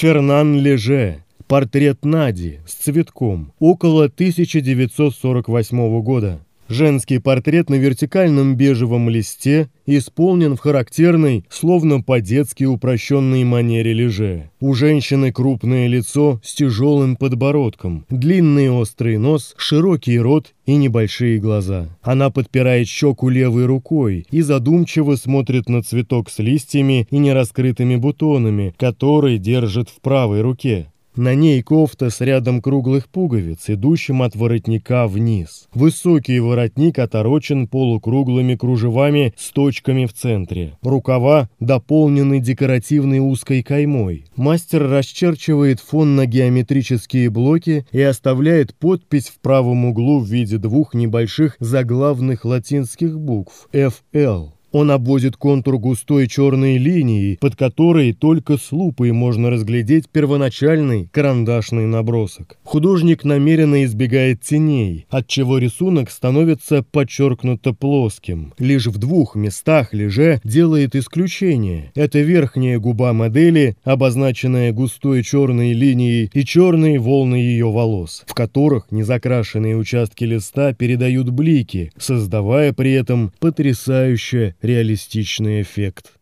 Фернан Леже. Портрет Нади с цветком. Около 1948 года. Женский портрет на вертикальном бежевом листе исполнен в характерной, словно по-детски упрощенной манере леже. У женщины крупное лицо с тяжелым подбородком, длинный острый нос, широкий рот и небольшие глаза. Она подпирает щеку левой рукой и задумчиво смотрит на цветок с листьями и нераскрытыми бутонами, который держит в правой руке. На ней кофта с рядом круглых пуговиц, идущим от воротника вниз. Высокий воротник оторочен полукруглыми кружевами с точками в центре. Рукава дополнены декоративной узкой каймой. Мастер расчерчивает фон на геометрические блоки и оставляет подпись в правом углу в виде двух небольших заглавных латинских букв «FL». Он обводит контур густой черной линией, под которой только с лупой можно разглядеть первоначальный карандашный набросок. Художник намеренно избегает теней, отчего рисунок становится подчеркнуто плоским. Лишь в двух местах Леже делает исключение. Это верхняя губа модели, обозначенная густой черной линией, и черные волны ее волос, в которых незакрашенные участки листа передают блики, создавая при этом потрясающее реалистичный эффект.